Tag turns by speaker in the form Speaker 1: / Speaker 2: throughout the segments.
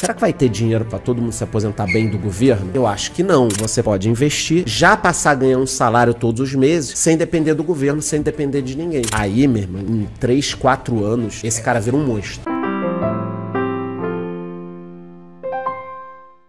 Speaker 1: Será que vai ter dinheiro para todo mundo se aposentar bem do governo? Eu acho que não. Você pode investir, já passar a ganhar um salário todos os meses, sem depender do governo, sem depender de ninguém. Aí, meu irmão, em 3, 4 anos, esse cara vira um monstro.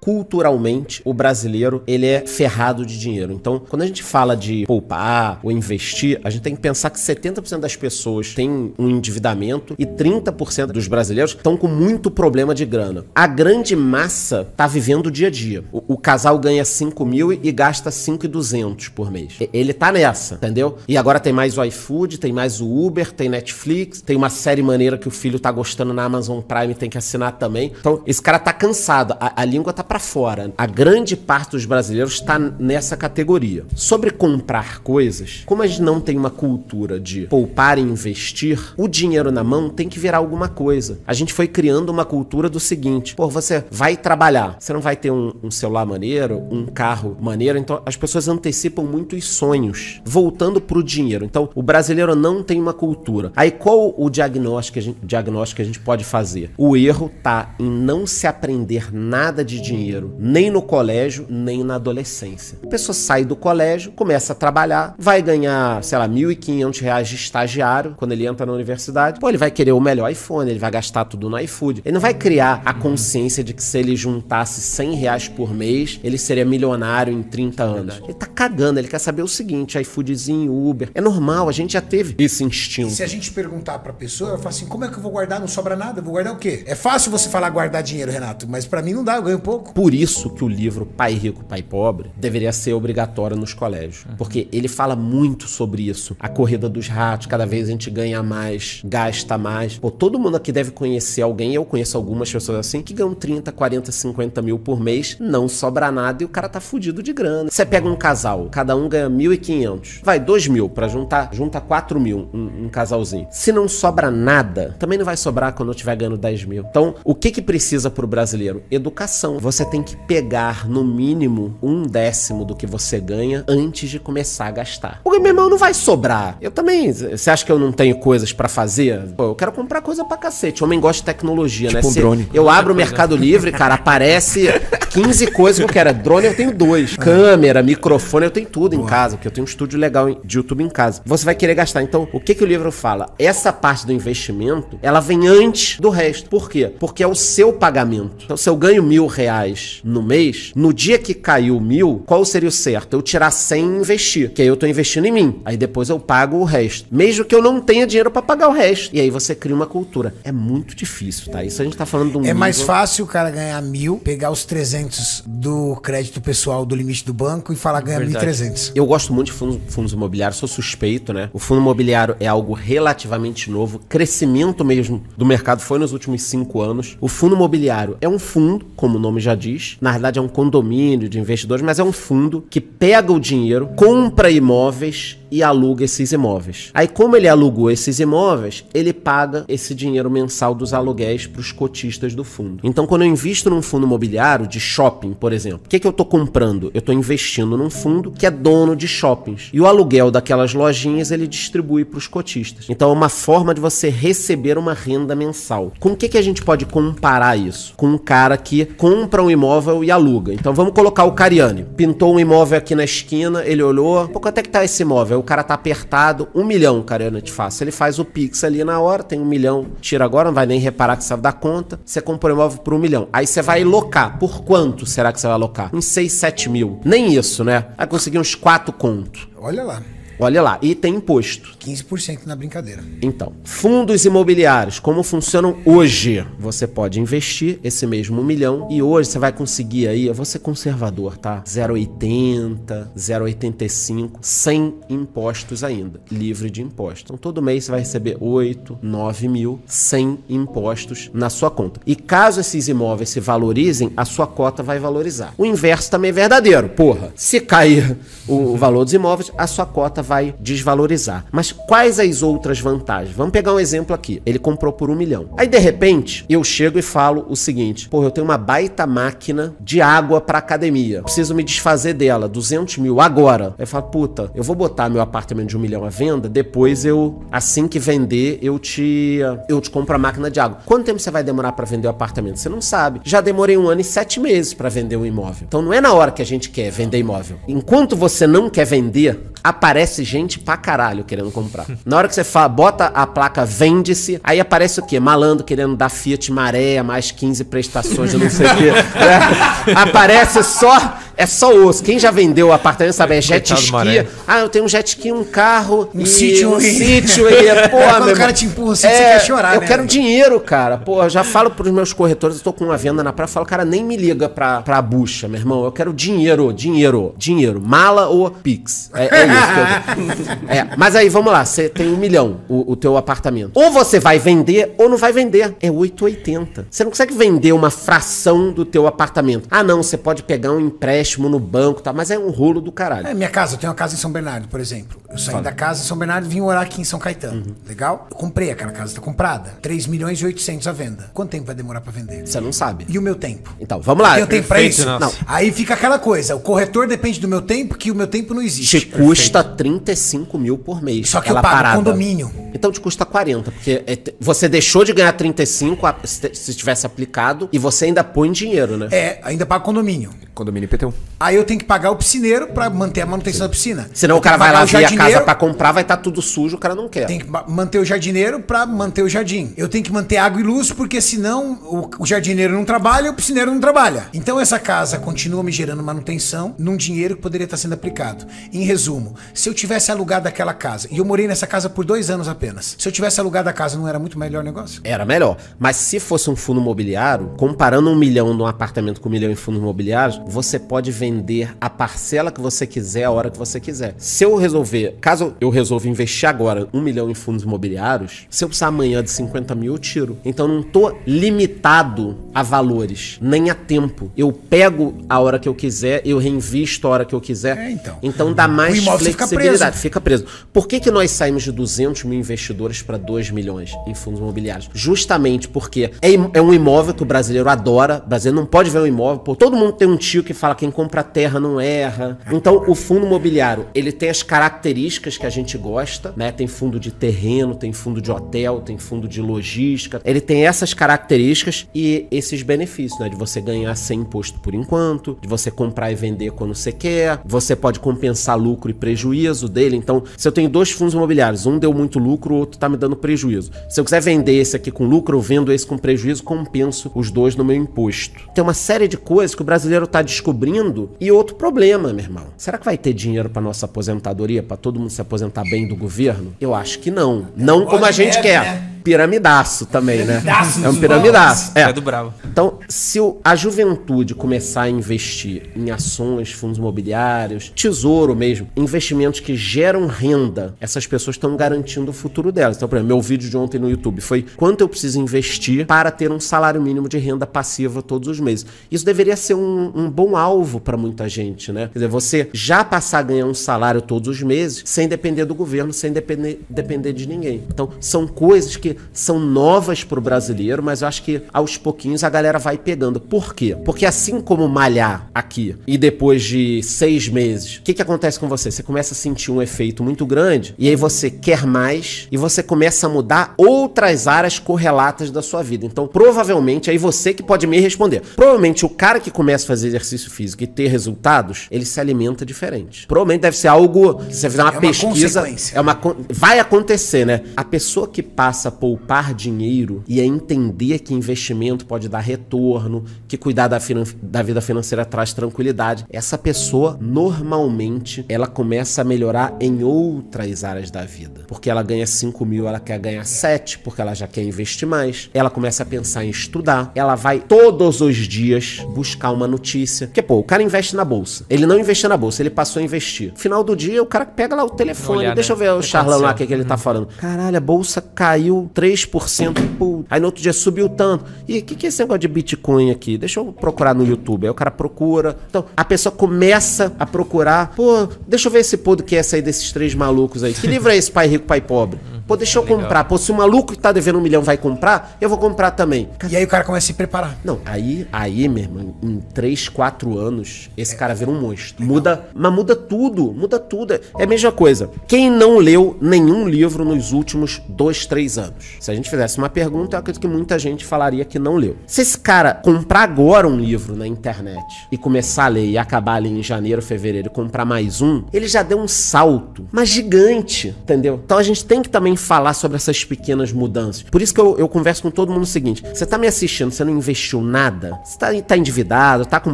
Speaker 1: Culturalmente o brasileiro ele é ferrado de dinheiro. Então, quando a gente fala de poupar ou investir, a gente tem que pensar que 70% das pessoas têm um endividamento e 30% dos brasileiros estão com muito problema de grana. A grande massa tá vivendo o dia a dia. O, o casal ganha 5 mil e gasta 5,200 por mês. Ele tá nessa, entendeu? E agora tem mais o iFood, tem mais o Uber, tem Netflix, tem uma série maneira que o filho tá gostando na Amazon Prime, tem que assinar também. Então, esse cara tá cansado. A, a língua tá para fora. A grande parte dos brasileiros está nessa categoria. Sobre comprar coisas, como a gente não tem uma cultura de poupar e investir, o dinheiro na mão tem que virar alguma coisa. A gente foi criando uma cultura do seguinte: pô, você vai trabalhar, você não vai ter um, um celular maneiro, um carro maneiro, então as pessoas antecipam muito os sonhos, voltando pro dinheiro. Então o brasileiro não tem uma cultura. Aí qual o diagnóstico que a gente, diagnóstico que a gente pode fazer? O erro tá em não se aprender nada de dinheiro dinheiro, nem no colégio, nem na adolescência. A pessoa sai do colégio, começa a trabalhar, vai ganhar, sei lá, R$ 1.500 de estagiário quando ele entra na universidade. Pô, ele vai querer o melhor iPhone, ele vai gastar tudo no iFood. Ele não vai criar a consciência de que se ele juntasse 100 reais por mês, ele seria milionário em 30 anos. Ele tá cagando, ele quer saber o seguinte, iFoodzinho, Uber. É normal, a gente já teve esse instinto.
Speaker 2: Se a gente perguntar pra pessoa, ela fala assim, como é que eu vou guardar? Não sobra nada, eu vou guardar o quê? É fácil você falar guardar dinheiro, Renato, mas para mim não dá, eu ganho pouco.
Speaker 1: Por isso que o livro Pai Rico, Pai Pobre deveria ser obrigatório nos colégios. Uhum. Porque ele fala muito sobre isso. A corrida dos ratos, cada vez a gente ganha mais, gasta mais. Pô, todo mundo aqui deve conhecer alguém, eu conheço algumas pessoas assim, que ganham 30, 40, 50 mil por mês, não sobra nada e o cara tá fudido de grana. Você pega um casal, cada um ganha 1.500. Vai, 2 mil pra juntar, junta 4 mil um, um, casalzinho. Se não sobra nada, também não vai sobrar quando eu estiver ganhando 10 mil. Então, o que que precisa pro brasileiro? Educação. Você você tem que pegar no mínimo um décimo do que você ganha antes de começar a gastar. Porque, meu irmão, não vai sobrar. Eu também. Você acha que eu não tenho coisas para fazer? Pô, eu quero comprar coisa pra cacete. O homem gosta de tecnologia,
Speaker 2: tipo
Speaker 1: né?
Speaker 2: Um drone.
Speaker 1: Eu abro o Mercado Livre, cara, aparece 15 coisas que eu quero. Drone eu tenho dois. Câmera, microfone, eu tenho tudo em casa, porque eu tenho um estúdio legal de YouTube em casa. Você vai querer gastar. Então, o que, que o livro fala? Essa parte do investimento, ela vem antes do resto. Por quê? Porque é o seu pagamento. Então, se eu ganho mil reais reais no mês, no dia que caiu mil, qual seria o certo? Eu tirar 100 e investir, que aí eu tô investindo em mim. Aí depois eu pago o resto. Mesmo que eu não tenha dinheiro para pagar o resto. E aí você cria uma cultura. É muito difícil, tá? Isso a gente tá falando de um.
Speaker 2: É nível... mais fácil o cara ganhar mil, pegar os 300 do crédito pessoal do limite do banco e falar ganhar 1.300.
Speaker 1: Eu gosto muito de fundos, fundos imobiliários, sou suspeito, né? O fundo imobiliário é algo relativamente novo. Crescimento mesmo do mercado foi nos últimos cinco anos. O fundo imobiliário é um fundo, como o nome já diz. Na verdade, é um condomínio de investidores, mas é um fundo que pega o dinheiro, compra imóveis e aluga esses imóveis. Aí, como ele alugou esses imóveis, ele paga esse dinheiro mensal dos aluguéis para os cotistas do fundo. Então, quando eu invisto num fundo imobiliário de shopping, por exemplo, o que, que eu estou comprando? Eu estou investindo num fundo que é dono de shoppings. E o aluguel daquelas lojinhas ele distribui para os cotistas. Então, é uma forma de você receber uma renda mensal. Com o que, que a gente pode comparar isso? Com um cara que compra um imóvel e aluga. Então, vamos colocar o Cariani. Pintou um imóvel aqui na esquina, ele olhou, pô, quanto é que tá esse imóvel? o cara tá apertado, um milhão, cara, eu te faço. Ele faz o Pix ali na hora, tem um milhão, tira agora, não vai nem reparar que vai dar conta. Você compra o imóvel por um milhão. Aí você vai locar. Por quanto será que você vai locar? Uns 6, 7 mil. Nem isso, né? Vai conseguir uns 4 conto.
Speaker 2: Olha lá.
Speaker 1: Olha lá, e tem imposto.
Speaker 2: 15% na brincadeira.
Speaker 1: Então, fundos imobiliários, como funcionam hoje? Você pode investir esse mesmo milhão e hoje você vai conseguir aí, eu vou ser conservador, tá? 0,80, 0,85, sem impostos ainda, livre de impostos. Então, todo mês você vai receber 8, 9 mil sem impostos na sua conta. E caso esses imóveis se valorizem, a sua cota vai valorizar. O inverso também é verdadeiro, porra. Se cair o valor dos imóveis, a sua cota vai vai desvalorizar. Mas quais as outras vantagens? Vamos pegar um exemplo aqui. Ele comprou por um milhão. Aí, de repente, eu chego e falo o seguinte: pô, eu tenho uma baita máquina de água para academia. Preciso me desfazer dela, 200 mil agora. Aí eu falo, puta, eu vou botar meu apartamento de um milhão à venda, depois eu, assim que vender, eu te, eu te compro a máquina de água. Quanto tempo você vai demorar para vender o apartamento? Você não sabe. Já demorei um ano e sete meses para vender um imóvel. Então não é na hora que a gente quer vender imóvel. Enquanto você não quer vender, aparece gente pra caralho querendo comprar. Na hora que você fala, bota a placa vende-se, aí aparece o quê? Malandro querendo dar Fiat Maré, mais 15 prestações de não sei o quê. É. Aparece só, é só osso. Quem já vendeu o apartamento sabe, é jet ski. Ah, eu tenho um jet ski, um carro,
Speaker 2: um sítio.
Speaker 1: Um sítio. E,
Speaker 2: porra, quando o cara te empurra assim, é, você quer chorar,
Speaker 1: Eu
Speaker 2: né,
Speaker 1: quero dinheiro, cara. Pô, eu já falo pros meus corretores, eu tô com uma venda na praia, eu falo, cara, nem me liga pra, pra bucha, meu irmão. Eu quero dinheiro, dinheiro, dinheiro. Mala ou Pix. É, é é, mas aí, vamos lá, você tem um milhão, o, o teu apartamento. Ou você vai vender ou não vai vender. É 880. Você não consegue vender uma fração do teu apartamento. Ah, não, você pode pegar um empréstimo no banco, tá? Mas é um rolo do caralho.
Speaker 2: É minha casa, eu tenho uma casa em São Bernardo, por exemplo. Eu saí Fala. da casa em São Bernardo e vim morar aqui em São Caetano. Uhum. Legal? Eu comprei aquela casa, tá comprada. 3 milhões e 800 à venda. Quanto tempo vai demorar para vender?
Speaker 1: Você não sabe.
Speaker 2: E o meu tempo?
Speaker 1: Então, vamos lá.
Speaker 2: Eu tenho tempo pra isso? Não. Aí fica aquela coisa, o corretor depende do meu tempo, que o meu tempo não existe.
Speaker 1: Te custa 35 mil por mês.
Speaker 2: Só que eu pago parada. condomínio.
Speaker 1: Então te custa 40, porque é você deixou de ganhar 35 se tivesse aplicado e você ainda põe dinheiro, né?
Speaker 2: É, ainda paga condomínio.
Speaker 1: Condomínio IPTU.
Speaker 2: Aí eu tenho que pagar o piscineiro para manter a manutenção da piscina.
Speaker 1: Senão o cara vai lá ver a casa para comprar, vai estar tá tudo sujo, o cara não quer.
Speaker 2: Tem que manter o jardineiro para manter o jardim. Eu tenho que manter água e luz, porque senão o, o jardineiro não trabalha e o piscineiro não trabalha. Então essa casa continua me gerando manutenção num dinheiro que poderia estar sendo aplicado. Em resumo, se eu tivesse alugado aquela casa, e eu morei nessa casa por dois anos apenas, se eu tivesse alugado a casa, não era muito melhor o negócio?
Speaker 1: Era melhor. Mas se fosse um fundo imobiliário, comparando um milhão num apartamento com um milhão em fundos imobiliários, você pode vender a parcela que você quiser a hora que você quiser. Se eu resolver, caso eu resolva investir agora um milhão em fundos imobiliários, se eu precisar amanhã de 50 mil, eu tiro. Então não tô limitado a valores, nem a tempo. Eu pego a hora que eu quiser, eu reinvisto a hora que eu quiser. É, então. então dá mais flexibilidade. Fica preso. Fica preso. Por que, que nós saímos de 200 mil investidores para 2 milhões em fundos imobiliários? Justamente porque é, é um imóvel que o brasileiro adora. O brasileiro não pode ver um imóvel. Pô, todo mundo tem um tio que fala fala quem compra terra não erra. Então, o fundo imobiliário, ele tem as características que a gente gosta, né? Tem fundo de terreno, tem fundo de hotel, tem fundo de logística. Ele tem essas características e esses benefícios, né? De você ganhar sem imposto por enquanto, de você comprar e vender quando você quer, você pode compensar lucro e prejuízo dele. Então, se eu tenho dois fundos imobiliários, um deu muito lucro, o outro tá me dando prejuízo. Se eu quiser vender esse aqui com lucro, eu vendo esse com prejuízo, compenso os dois no meu imposto. Tem uma série de coisas que o brasileiro tá descobrindo descobrindo. E outro problema, meu irmão. Será que vai ter dinheiro para nossa aposentadoria, para todo mundo se aposentar bem do governo? Eu acho que não. Não como a gente quer. Piramidaço também, né? É um piramidaço. É. é
Speaker 3: do bravo.
Speaker 1: Então, se a juventude começar a investir em ações, fundos imobiliários, tesouro mesmo, investimentos que geram renda, essas pessoas estão garantindo o futuro delas. Então, por exemplo, meu vídeo de ontem no YouTube foi quanto eu preciso investir para ter um salário mínimo de renda passiva todos os meses. Isso deveria ser um, um bom alvo para muita gente, né? Quer dizer, você já passar a ganhar um salário todos os meses sem depender do governo, sem depender, depender de ninguém. Então, são coisas que são novas para o brasileiro, mas eu acho que aos pouquinhos a galera vai pegando. Por quê? Porque assim como malhar aqui e depois de seis meses, o que, que acontece com você? Você começa a sentir um efeito muito grande e aí você quer mais e você começa a mudar outras áreas correlatas da sua vida. Então, provavelmente, aí você que pode me responder. Provavelmente o cara que começa a fazer exercício físico e ter resultados, ele se alimenta diferente. Provavelmente deve ser algo que você fizer uma, é uma pesquisa. É uma vai acontecer, né? A pessoa que passa poupar dinheiro e a entender que investimento pode dar retorno, que cuidar da, da vida financeira traz tranquilidade, essa pessoa normalmente ela começa a melhorar em outras áreas da vida. Porque ela ganha 5 mil, ela quer ganhar 7, porque ela já quer investir mais. Ela começa a pensar em estudar. Ela vai todos os dias buscar uma notícia. Porque, pô, o cara investe na bolsa. Ele não investiu na bolsa, ele passou a investir. Final do dia, o cara pega lá o telefone. Olhar, deixa né? eu ver o Charlão lá o que, que ele tá falando. Caralho, a bolsa caiu 3%. Pô. Aí no outro dia subiu tanto. E o que, que é esse negócio de Bitcoin aqui? Deixa eu procurar no YouTube. Aí o cara procura. Então, a pessoa começa a procurar. Pô, deixa eu ver esse podcast aí desses três malucos aí. Que livro é esse, Pai Rico, Pai Pobre? Pô, deixa eu comprar. Pô, se o maluco que tá devendo um milhão vai comprar, eu vou comprar também.
Speaker 2: E aí o cara começa a se preparar.
Speaker 1: Não, aí, aí, meu irmão, em 3, 4 anos, esse cara vira um monstro. Muda, mas muda tudo, muda tudo. É a mesma coisa. Quem não leu nenhum livro nos últimos 2, 3 anos? Se a gente fizesse uma pergunta, eu acredito que muita gente falaria que não leu. Se esse cara comprar agora um livro na internet e começar a ler e acabar ali em janeiro, fevereiro e comprar mais um, ele já deu um salto, mas gigante, entendeu? Então a gente tem que também falar sobre essas pequenas mudanças. Por isso que eu, eu converso com todo mundo o seguinte: você tá me assistindo, você não investiu nada, você tá, tá endividado, tá com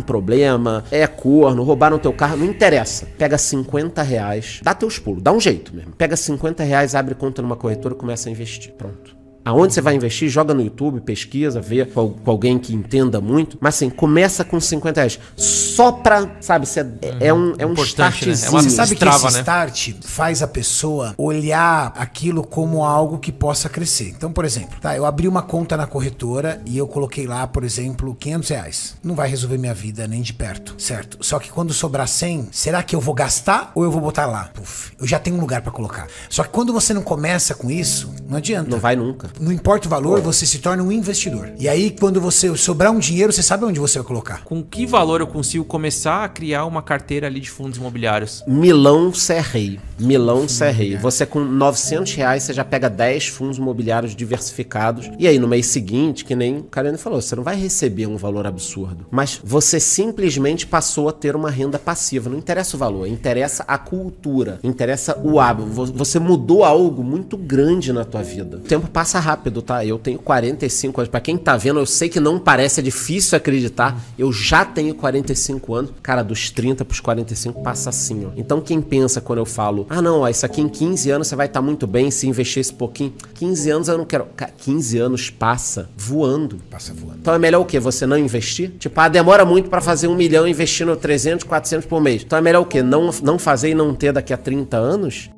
Speaker 1: problema, é corno, roubaram teu carro, não interessa. Pega 50 reais, dá teus pulos, dá um jeito mesmo. Pega 50 reais, abre conta numa corretora e começa a investir. Pronto. Aonde você vai investir, joga no YouTube, pesquisa, vê com, com alguém que entenda muito. Mas assim, começa com 50 reais. Só pra, sabe, é, é um, é um
Speaker 3: Importante, né? É
Speaker 2: Você
Speaker 3: uma
Speaker 1: startzinho.
Speaker 2: sabe
Speaker 3: Destrava,
Speaker 2: que esse
Speaker 3: né?
Speaker 2: start faz a pessoa olhar aquilo como algo que possa crescer. Então, por exemplo, tá, eu abri uma conta na corretora e eu coloquei lá, por exemplo, 500 reais. Não vai resolver minha vida nem de perto, certo? Só que quando sobrar 100, será que eu vou gastar ou eu vou botar lá? Puf, eu já tenho um lugar pra colocar. Só que quando você não começa com isso, não adianta.
Speaker 1: Não vai nunca.
Speaker 2: Não importa o valor, você se torna um investidor. E aí, quando você sobrar um dinheiro, você sabe onde você vai colocar.
Speaker 3: Com que valor eu consigo começar a criar uma carteira ali de fundos imobiliários?
Speaker 1: Milão Serrei. Milão Serrei. Você com 900 reais, você já pega 10 fundos imobiliários diversificados. E aí, no mês seguinte, que nem o Karine falou, você não vai receber um valor absurdo. Mas você simplesmente passou a ter uma renda passiva. Não interessa o valor, interessa a cultura, interessa o hábito. Vo- Você mudou algo muito grande na tua vida. O tempo passa rápido, tá? Eu tenho 45 anos. Pra quem tá vendo, eu sei que não parece, é difícil acreditar. Eu já tenho 45 anos. Cara, dos 30 pros 45 passa assim, ó. Então quem pensa quando eu falo, ah não, ó, isso aqui em 15 anos você vai estar muito bem se investir esse pouquinho. 15 anos eu não quero. Cara, 15 anos passa voando.
Speaker 2: Passa voando.
Speaker 1: Então é melhor o quê? Você não investir? Tipo, ah, demora muito pra fazer um milhão investindo 300, 400 por mês. Então é melhor o quê? Não, não fazer e não ter daqui a 30 anos?